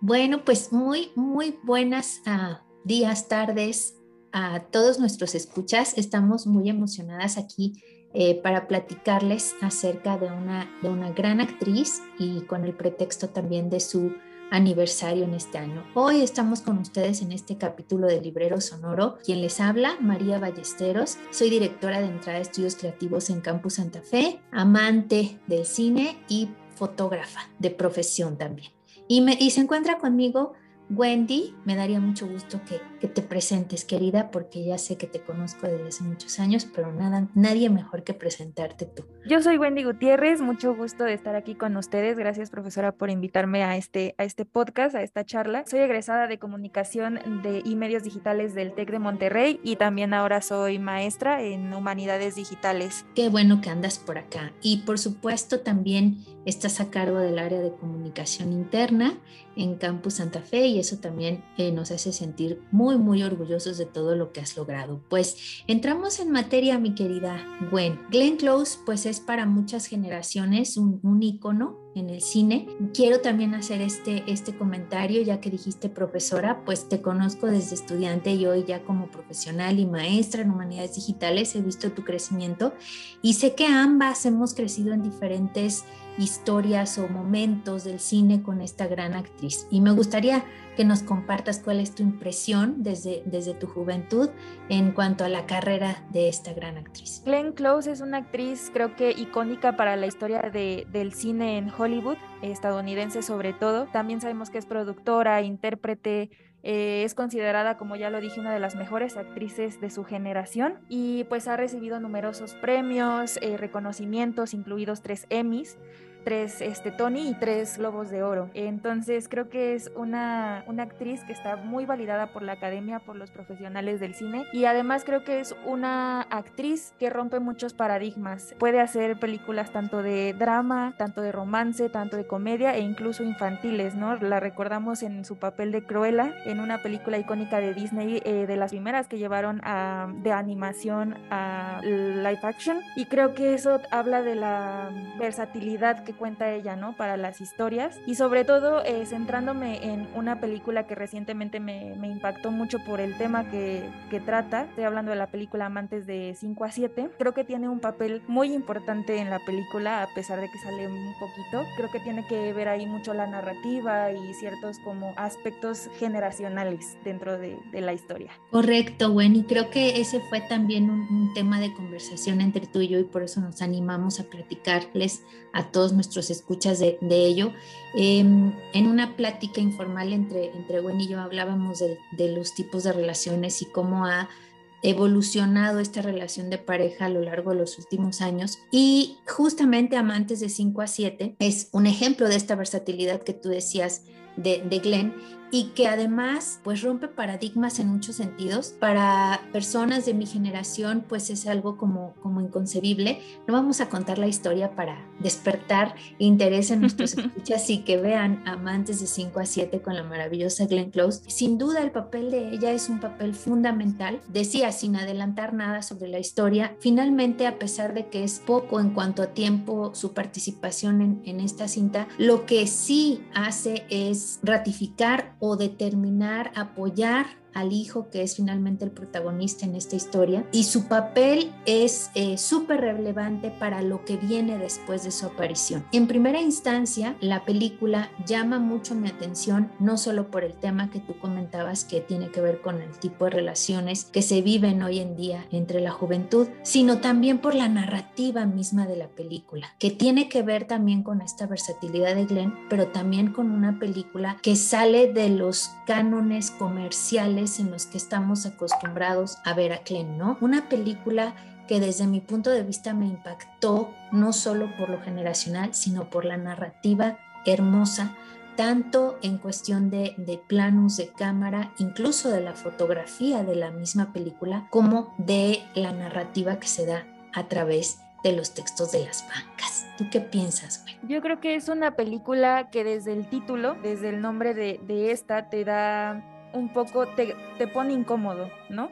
Bueno, pues muy, muy buenas uh, días, tardes a todos nuestros escuchas. Estamos muy emocionadas aquí eh, para platicarles acerca de una, de una gran actriz y con el pretexto también de su aniversario en este año. Hoy estamos con ustedes en este capítulo de Librero Sonoro. Quien les habla, María Ballesteros. Soy directora de Entrada de Estudios Creativos en Campus Santa Fe, amante del cine y fotógrafa de profesión también. Y, me, y se encuentra conmigo Wendy, me daría mucho gusto que, te presentes, querida, porque ya sé que te conozco desde hace muchos años, pero nada, nadie mejor que presentarte tú. Yo soy Wendy Gutiérrez, mucho gusto de estar aquí con ustedes. Gracias, profesora, por invitarme a este, a este podcast, a esta charla. Soy egresada de comunicación de, y medios digitales del TEC de Monterrey y también ahora soy maestra en humanidades digitales. Qué bueno que andas por acá. Y por supuesto, también estás a cargo del área de comunicación interna en Campus Santa Fe y eso también eh, nos hace sentir muy, muy orgullosos de todo lo que has logrado. Pues entramos en materia, mi querida Gwen. Glenn Close, pues es para muchas generaciones un, un ícono en el cine. Quiero también hacer este, este comentario, ya que dijiste profesora, pues te conozco desde estudiante y hoy ya como profesional y maestra en humanidades digitales, he visto tu crecimiento y sé que ambas hemos crecido en diferentes historias o momentos del cine con esta gran actriz. Y me gustaría que nos compartas cuál es tu impresión desde, desde tu juventud en cuanto a la carrera de esta gran actriz. Glenn Close es una actriz creo que icónica para la historia de, del cine en Hollywood, estadounidense sobre todo. También sabemos que es productora, intérprete, eh, es considerada, como ya lo dije, una de las mejores actrices de su generación y pues ha recibido numerosos premios, eh, reconocimientos, incluidos tres Emmys tres este, Tony y tres Globos de Oro. Entonces creo que es una, una actriz que está muy validada por la academia, por los profesionales del cine y además creo que es una actriz que rompe muchos paradigmas. Puede hacer películas tanto de drama, tanto de romance, tanto de comedia e incluso infantiles, ¿no? La recordamos en su papel de Cruella, en una película icónica de Disney, eh, de las primeras que llevaron a, de animación a live action y creo que eso habla de la versatilidad que cuenta ella, ¿no? Para las historias y sobre todo eh, centrándome en una película que recientemente me, me impactó mucho por el tema que, que, trata. Estoy hablando de la película Amantes de 5 a 7. Creo que tiene un papel muy importante en la película, a pesar de que sale un poquito. Creo que tiene que ver ahí mucho la narrativa y ciertos como aspectos generacionales dentro de, de la historia. Correcto, bueno, y creo que ese fue también un, un tema de conversación entre tú y yo y por eso nos animamos a platicarles a todos nuestros escuchas de, ello. Em, en una plática informal entre, entre Gwen y yo hablábamos de, de los tipos de relaciones y cómo ha evolucionado esta relación de pareja a lo largo de los últimos años. Y justamente Amantes de 5 a 7 es un ejemplo de esta versatilidad que tú decías de, de Glenn y que además pues rompe paradigmas en muchos sentidos. Para personas de mi generación pues es algo como, como inconcebible. No vamos a contar la historia para despertar interés en nuestros escuchas y que vean Amantes de 5 a 7 con la maravillosa Glenn Close. Sin duda el papel de ella es un papel fundamental. Decía sin adelantar nada sobre la historia, finalmente a pesar de que es poco en cuanto a tiempo su participación en, en esta cinta, lo que sí hace es ratificar o determinar, apoyar al hijo que es finalmente el protagonista en esta historia y su papel es eh, súper relevante para lo que viene después de su aparición. En primera instancia, la película llama mucho mi atención, no solo por el tema que tú comentabas que tiene que ver con el tipo de relaciones que se viven hoy en día entre la juventud, sino también por la narrativa misma de la película, que tiene que ver también con esta versatilidad de Glenn, pero también con una película que sale de los cánones comerciales en los que estamos acostumbrados a ver a Glenn, ¿no? Una película que desde mi punto de vista me impactó no solo por lo generacional, sino por la narrativa hermosa, tanto en cuestión de, planos de cámara, incluso de la fotografía de la misma película, como de la narrativa que se da a través de los textos de las bancas. ¿Tú qué piensas, güey? Yo creo que es una película que desde el título, desde el nombre de esta, te da un poco, te, te pone incómodo, ¿no?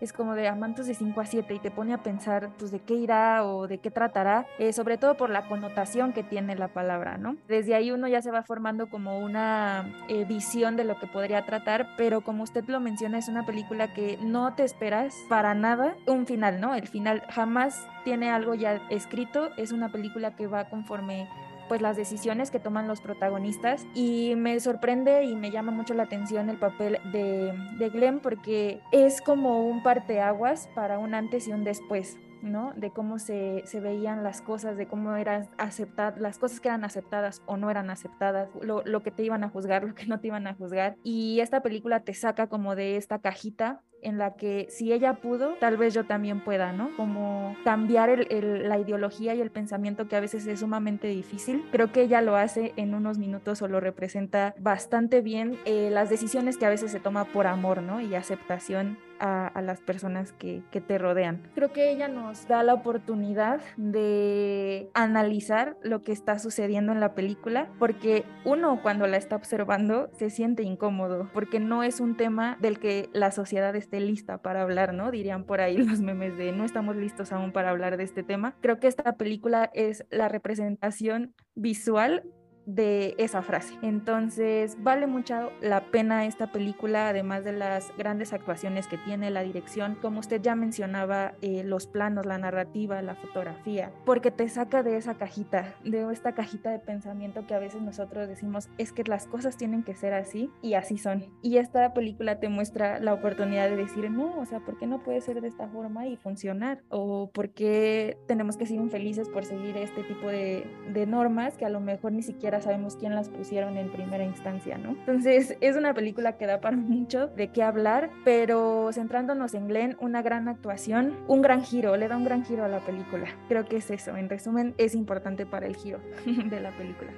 es como de amantes de 5 a 7 y te pone a pensar pues de qué irá o de qué tratará, eh, sobre todo por la connotación que tiene la palabra, ¿no? Desde ahí uno ya se va formando como una eh, visión de lo que podría tratar, pero como usted lo menciona, es una película que no te esperas para nada un final, ¿no? El final jamás tiene algo ya escrito, es una película que va conforme pues las decisiones que toman los protagonistas y me sorprende y me llama mucho la atención el papel de, de Glenn porque es como un parteaguas para un antes y un después. ¿no? De cómo se, se, veían las cosas, de cómo eran aceptadas, las cosas que eran aceptadas o no eran aceptadas, lo, lo, que te iban a juzgar, lo que no te iban a juzgar. Y esta película te saca como de esta cajita en la que si ella pudo, tal vez yo también pueda, ¿no? Como cambiar el, la ideología y el pensamiento que a veces es sumamente difícil. Creo que ella lo hace en unos minutos o lo representa bastante bien eh, las decisiones que a veces se toma por amor, ¿no? Y aceptación a, las personas que, que, te rodean. Creo que ella nos da la oportunidad de analizar lo que está sucediendo en la película, porque uno cuando la está observando se siente incómodo, porque no es un tema del que la sociedad esté lista para hablar, ¿no? Dirían por ahí los memes de no estamos listos aún para hablar de este tema. Creo que esta película es la representación visual de esa frase. Entonces, vale mucho la pena esta película, además de las grandes actuaciones que tiene, la dirección, como usted ya mencionaba, eh, los planos, la narrativa, la fotografía, porque te saca de esa cajita, de esta cajita de pensamiento que a veces nosotros decimos, es que las cosas tienen que ser así y así son. Y esta película te muestra la oportunidad de decir, no, o sea, ¿por qué no puede ser de esta forma y funcionar? O ¿por qué tenemos que ser infelices por seguir este tipo de, de normas que a lo mejor ni siquiera sabemos quién las pusieron en primera instancia, ¿no? Entonces es una película que da para mucho de qué hablar, pero centrándonos en Glenn, una gran actuación, un gran giro, le da un gran giro a la película. Creo que es eso, en resumen, es importante para el giro de la película.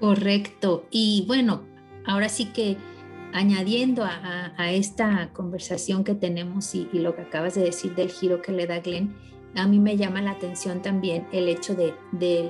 Correcto, y bueno, ahora sí que añadiendo a, esta conversación que tenemos y, y, lo que acabas de decir del giro que le da Glenn, a mí me llama la atención también el hecho de,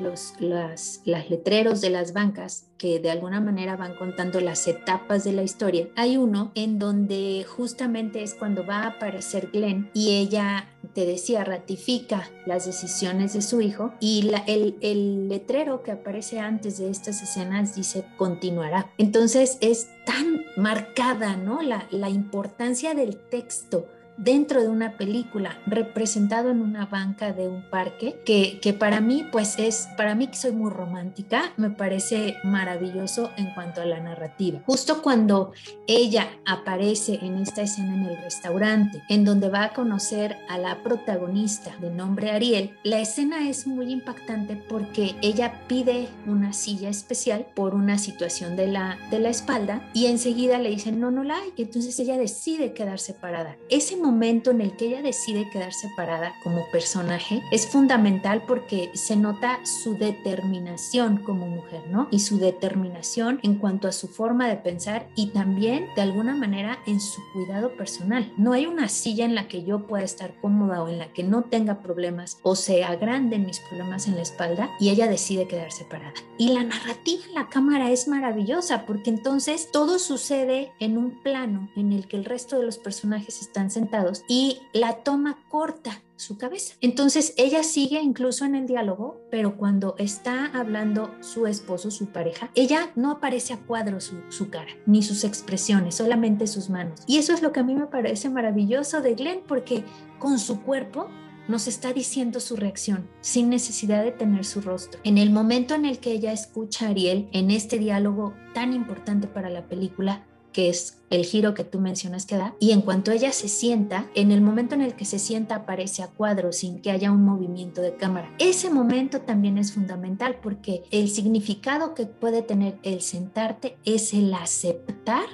los las, letreros de las bancas que de alguna manera van contando las etapas de la historia. Hay uno en donde justamente es cuando va a aparecer Glenn y ella, te decía, ratifica las decisiones de su hijo y el, letrero que aparece antes de estas escenas dice continuará. Entonces es tan marcada, ¿no? La, la importancia del texto dentro de una película, representado en una banca de un parque, que, que para mí, pues es, para mí que soy muy romántica, me parece maravilloso en cuanto a la narrativa. Justo cuando ella aparece en esta escena en el restaurante, en donde va a conocer a la protagonista de nombre Ariel, la escena es muy impactante porque ella pide una silla especial por una situación de la, de la espalda y enseguida le dicen, no, no la hay. Entonces ella decide quedarse parada. Ese momento en el que ella decide quedar separada como personaje es fundamental porque se nota su determinación como mujer, ¿no? Y su determinación en cuanto a su forma de pensar y también de alguna manera en su cuidado personal. No hay una silla en la que yo pueda estar cómoda o en la que no tenga problemas o se agranden mis problemas en la espalda y ella decide quedar separada. Y la narrativa en la cámara es maravillosa porque entonces todo sucede en un plano en el que el resto de los personajes están sentados y la toma corta su cabeza. Entonces ella sigue incluso en el diálogo, pero cuando está hablando su esposo, su pareja, ella no aparece a cuadro su, su, cara, ni sus expresiones, solamente sus manos. Y eso es lo que a mí me parece maravilloso de Glenn, porque con su cuerpo nos está diciendo su reacción sin necesidad de tener su rostro. En el momento en el que ella escucha a Ariel en este diálogo tan importante para la película, que es el giro que tú mencionas que da, y en cuanto ella se sienta, en el momento en el que se sienta aparece a cuadro sin que haya un movimiento de cámara. Ese momento también es fundamental porque el significado que puede tener el sentarte es el aceptar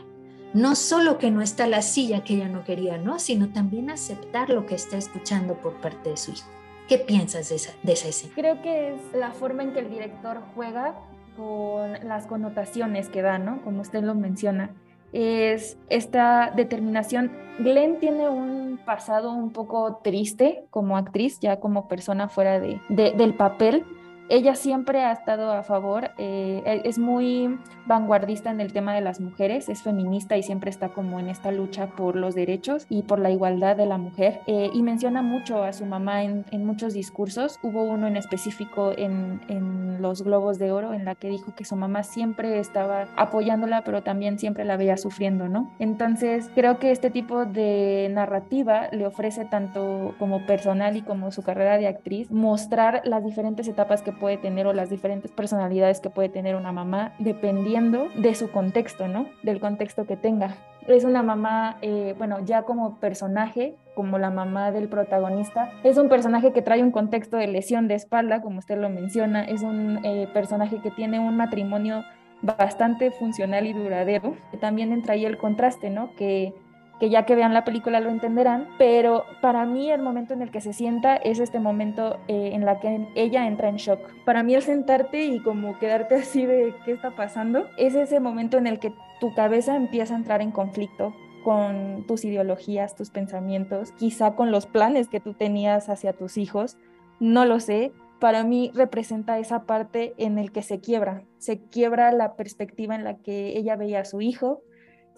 no solo que no está la silla que ella no quería, ¿no? Sino también aceptar lo que está escuchando por parte de su hijo. ¿Qué piensas de esa, de esa escena? Creo que es la forma en que el director juega con las connotaciones que da, ¿no? Como usted lo menciona es esta determinación. Glenn tiene un pasado un poco triste como actriz, ya como persona fuera de, del papel, ella siempre ha estado a favor, eh, e, es muy vanguardista en el tema de las mujeres, es feminista y siempre está como en esta lucha por los derechos y por la igualdad de la mujer. Eh, y menciona mucho a su mamá en, muchos discursos. Hubo uno en específico en, en, los Globos de Oro en la que dijo que su mamá siempre estaba apoyándola, pero también siempre la veía sufriendo, ¿no? Entonces creo que este tipo de narrativa le ofrece tanto como personal y como su carrera de actriz mostrar las diferentes etapas que puede tener o las diferentes personalidades que puede tener una mamá dependiendo de su contexto, ¿no? Del contexto que tenga. Es una mamá, eh, bueno, ya como personaje, como la mamá del protagonista, es un personaje que trae un contexto de lesión de espalda, como usted lo menciona, es un eh, personaje que tiene un matrimonio bastante funcional y duradero. También entra ahí el contraste, ¿no? Que que ya que vean la película lo entenderán, pero para mí el momento en el que se sienta es este momento eh, en la que ella entra en shock. Para mí el sentarte y como quedarte así de qué está pasando, es ese momento en el que tu cabeza empieza a entrar en conflicto con tus ideologías, tus pensamientos, quizá con los planes que tú tenías hacia tus hijos, no lo sé, para mí representa esa parte en el que se quiebra, se quiebra la perspectiva en la que ella veía a su hijo,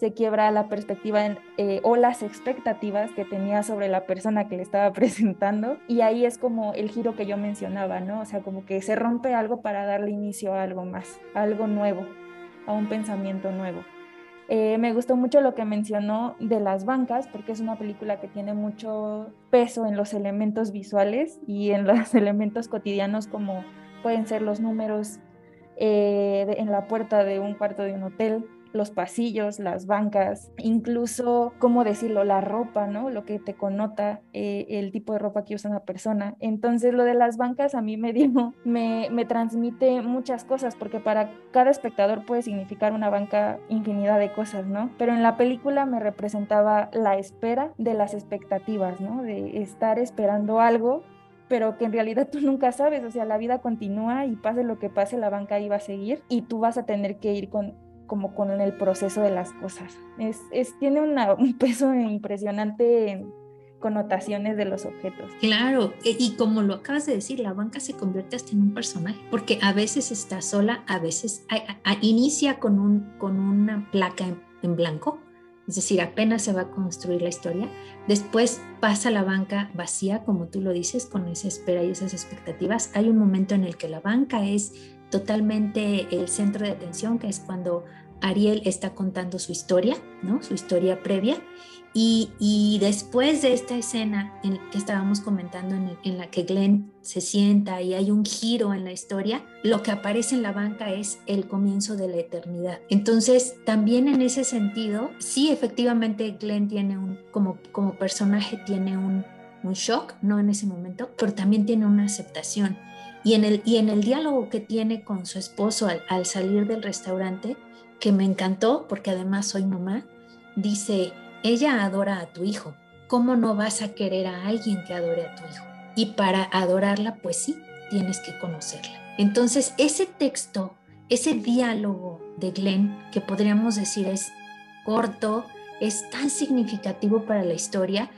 se quiebra la perspectiva eh, o las expectativas que tenía sobre la persona que le estaba presentando y ahí es como el giro que yo mencionaba, ¿no? O sea, como que se rompe algo para darle inicio a algo más, algo nuevo, a un pensamiento nuevo. Eh, me gustó mucho lo que mencionó de las bancas, porque es una película que tiene mucho peso en los elementos visuales y en los elementos cotidianos como pueden ser los números eh, en la puerta de un cuarto de un hotel, los pasillos, las bancas, incluso, ¿cómo decirlo?, la ropa, ¿no? Lo que te connota eh, el tipo de ropa que usa una persona. Entonces, lo de las bancas a mí me dio, me, me transmite muchas cosas, porque para cada espectador puede significar una banca infinidad de cosas, ¿no? Pero en la película me representaba la espera de las expectativas, ¿no? De estar esperando algo pero que en realidad tú nunca sabes, o sea, la vida continúa y pase lo que pase, la banca iba a seguir y tú vas a tener que ir con como con el proceso de las cosas. Es, es tiene un peso impresionante en connotaciones de los objetos. Claro, e, y como lo acabas de decir, la banca se convierte hasta en un personaje, porque a veces está sola, a veces inicia con, un, con una placa en, blanco, es decir, apenas se va a construir la historia, después pasa la banca vacía, como tú lo dices, con esa espera y esas expectativas. Hay un momento en el que la banca es totalmente el centro de atención, que es cuando Ariel está contando su historia, ¿no? Su historia previa. Y, después de esta escena en que estábamos comentando, en, la que Glenn se sienta y hay un giro en la historia, lo que aparece en la banca es el comienzo de la eternidad. Entonces, también en ese sentido, sí, efectivamente, Glenn tiene un, como, como personaje, tiene un, shock, no en ese momento, pero también tiene una aceptación. Y en el, y en el diálogo que tiene con su esposo al salir del restaurante, que me encantó porque además soy mamá, dice, ella adora a tu hijo, ¿cómo no vas a querer a alguien que adore a tu hijo? Y para adorarla, pues sí, tienes que conocerla. Entonces, ese texto, ese diálogo de Glenn, que podríamos decir es corto, es tan significativo para la historia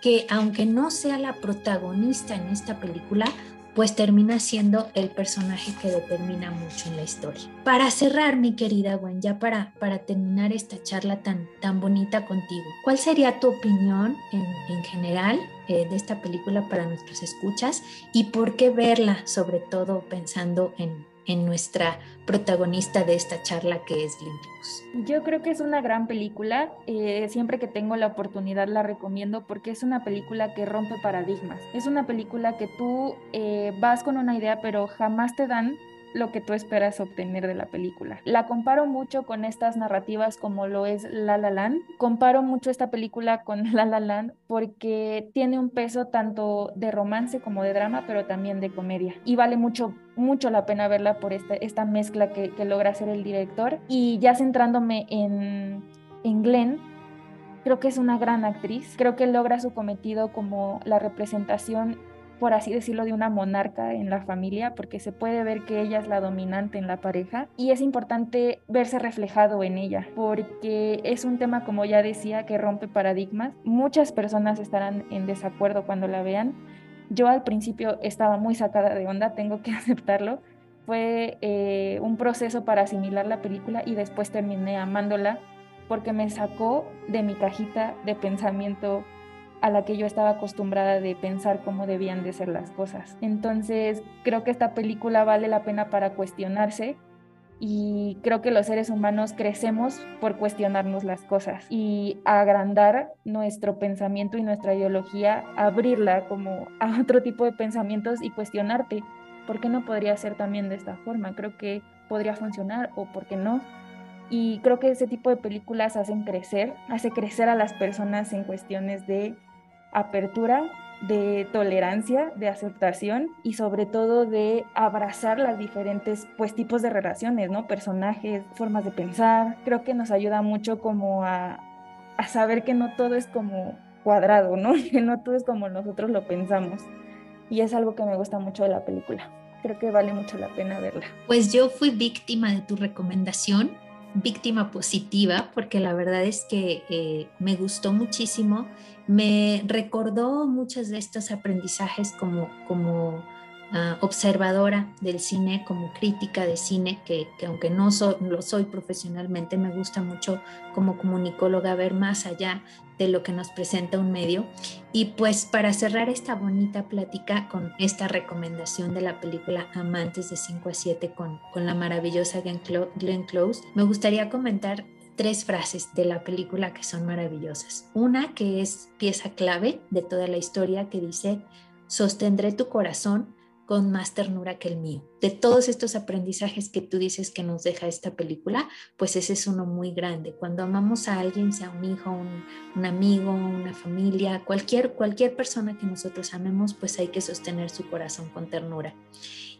que aunque no sea la protagonista en esta película, pues termina siendo el personaje que determina mucho en la historia. Para cerrar, mi querida Gwen, ya para, para terminar esta charla tan, tan bonita contigo, ¿cuál sería tu opinión en, en general eh, de esta película para nuestros escuchas y por qué verla, sobre todo pensando en, en nuestra protagonista de esta charla que es Lynn Yo creo que es una gran película, eh, siempre que tengo la oportunidad la recomiendo porque es una película que rompe paradigmas, es una película que tú eh, vas con una idea pero jamás te dan lo que tú esperas obtener de la película. La comparo mucho con estas narrativas como lo es La La Land. Comparo mucho esta película con La La Land porque tiene un peso tanto de romance como de drama, pero también de comedia. Y vale mucho, mucho la pena verla por esta, esta mezcla que, logra hacer el director. Y ya centrándome en, en Glenn, creo que es una gran actriz. Creo que logra su cometido como la representación por así decirlo, de una monarca en la familia, porque se puede ver que ella es la dominante en la pareja y es importante verse reflejado en ella, porque es un tema, como ya decía, que rompe paradigmas. Muchas personas estarán en desacuerdo cuando la vean. Yo al principio estaba muy sacada de onda, tengo que aceptarlo. Fue eh, un proceso para asimilar la película y después terminé amándola porque me sacó de mi cajita de pensamiento a la que yo estaba acostumbrada de pensar cómo debían de ser las cosas. Entonces, creo que esta película vale la pena para cuestionarse y creo que los seres humanos crecemos por cuestionarnos las cosas y agrandar nuestro pensamiento y nuestra ideología, abrirla como a otro tipo de pensamientos y cuestionarte, ¿por qué no podría ser también de esta forma? Creo que podría funcionar o por qué no. Y creo que ese tipo de películas hacen crecer, hace crecer a las personas en cuestiones de apertura, de tolerancia, de aceptación y sobre todo de abrazar las diferentes pues tipos de relaciones, ¿no? Personajes, formas de pensar. Creo que nos ayuda mucho como a, a saber que no todo es como cuadrado, ¿no? Que no todo es como nosotros lo pensamos. Y es algo que me gusta mucho de la película. Creo que vale mucho la pena verla. Pues yo fui víctima de tu recomendación víctima positiva porque la verdad es que eh, me gustó muchísimo, me recordó muchos de estos aprendizajes como, como Ah, observadora del cine, como crítica de cine, que, aunque no lo soy profesionalmente, me gusta mucho como comunicóloga ver más allá de lo que nos presenta un medio. Y pues para cerrar esta bonita plática con esta recomendación de la película Amantes de 5 a 7 con, con la maravillosa Glenn Close, me gustaría comentar tres frases de la película que son maravillosas. Una que es pieza clave de toda la historia que dice, sostendré tu corazón con más ternura que el mío. De todos estos aprendizajes que tú dices que nos deja esta película, pues ese es uno muy grande. Cuando amamos a alguien, sea un hijo, un, amigo, una familia, cualquier, cualquier persona que nosotros amemos, pues hay que sostener su corazón con ternura.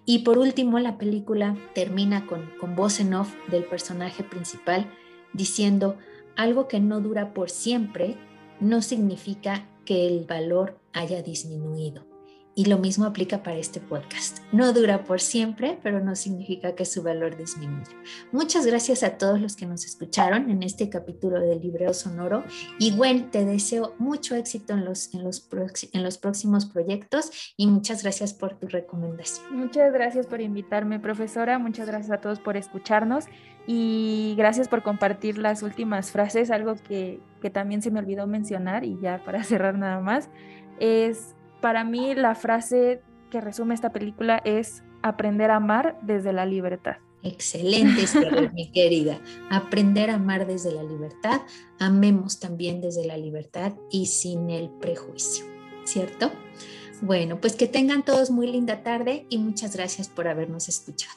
Y por último, la película termina con, con voz en off del personaje principal diciendo, algo que no dura por siempre no significa que el valor haya disminuido. Y lo mismo aplica para este podcast. No dura por siempre, pero no significa que su valor disminuya. Muchas gracias a todos los que nos escucharon en este capítulo del Libreo Sonoro. Y bueno, te deseo mucho éxito en los, en, los en los próximos proyectos y muchas gracias por tu recomendación. Muchas gracias por invitarme, profesora. Muchas gracias a todos por escucharnos y gracias por compartir las últimas frases, algo que, que también se me olvidó mencionar y ya para cerrar nada más. Es para mí la frase que resume esta película es aprender a amar desde la libertad. Excelente, mi querida. Aprender a amar desde la libertad, amemos también desde la libertad y sin el prejuicio, ¿cierto? Bueno, pues que tengan todos muy linda tarde y muchas gracias por habernos escuchado.